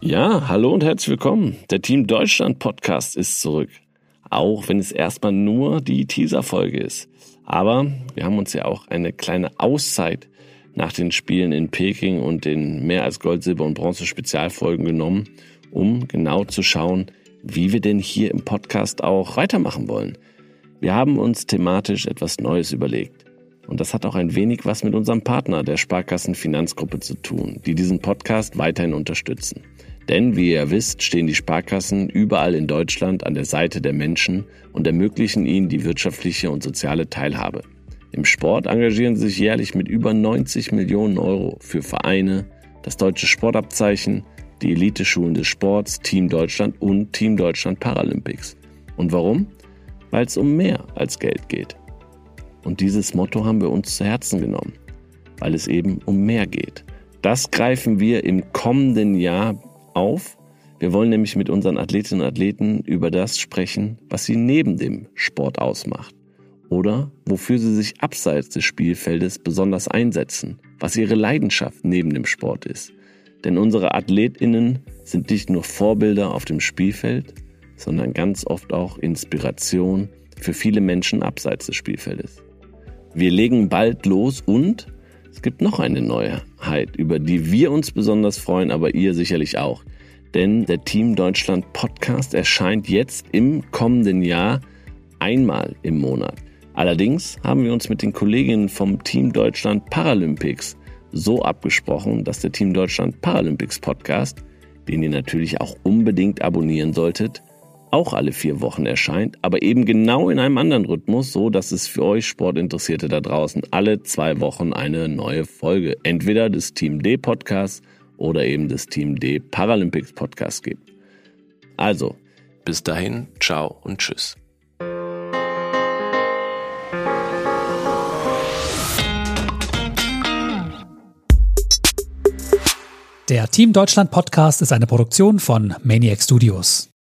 Ja, hallo und herzlich willkommen. Der Team Deutschland Podcast ist zurück. Auch wenn es erstmal nur die Teaser-Folge ist. Aber wir haben uns ja auch eine kleine Auszeit nach den Spielen in Peking und den mehr als Gold, Silber und Bronze Spezialfolgen genommen, um genau zu schauen, wie wir denn hier im Podcast auch weitermachen wollen. Wir haben uns thematisch etwas Neues überlegt. Und das hat auch ein wenig was mit unserem Partner, der Sparkassen Finanzgruppe, zu tun, die diesen Podcast weiterhin unterstützen. Denn, wie ihr wisst, stehen die Sparkassen überall in Deutschland an der Seite der Menschen und ermöglichen ihnen die wirtschaftliche und soziale Teilhabe. Im Sport engagieren sie sich jährlich mit über 90 Millionen Euro für Vereine, das deutsche Sportabzeichen, die Eliteschulen des Sports, Team Deutschland und Team Deutschland Paralympics. Und warum? Weil es um mehr als Geld geht. Und dieses Motto haben wir uns zu Herzen genommen, weil es eben um mehr geht. Das greifen wir im kommenden Jahr auf. Wir wollen nämlich mit unseren Athletinnen und Athleten über das sprechen, was sie neben dem Sport ausmacht oder wofür sie sich abseits des Spielfeldes besonders einsetzen, was ihre Leidenschaft neben dem Sport ist. Denn unsere Athletinnen sind nicht nur Vorbilder auf dem Spielfeld, sondern ganz oft auch Inspiration für viele Menschen abseits des Spielfeldes. Wir legen bald los und es gibt noch eine Neuheit, über die wir uns besonders freuen, aber ihr sicherlich auch. Denn der Team Deutschland Podcast erscheint jetzt im kommenden Jahr einmal im Monat. Allerdings haben wir uns mit den Kolleginnen vom Team Deutschland Paralympics so abgesprochen, dass der Team Deutschland Paralympics Podcast, den ihr natürlich auch unbedingt abonnieren solltet, auch alle vier Wochen erscheint, aber eben genau in einem anderen Rhythmus, so dass es für euch Sportinteressierte da draußen alle zwei Wochen eine neue Folge entweder des Team D Podcasts oder eben des Team D Paralympics Podcasts gibt. Also, bis dahin, ciao und tschüss. Der Team Deutschland Podcast ist eine Produktion von Maniac Studios.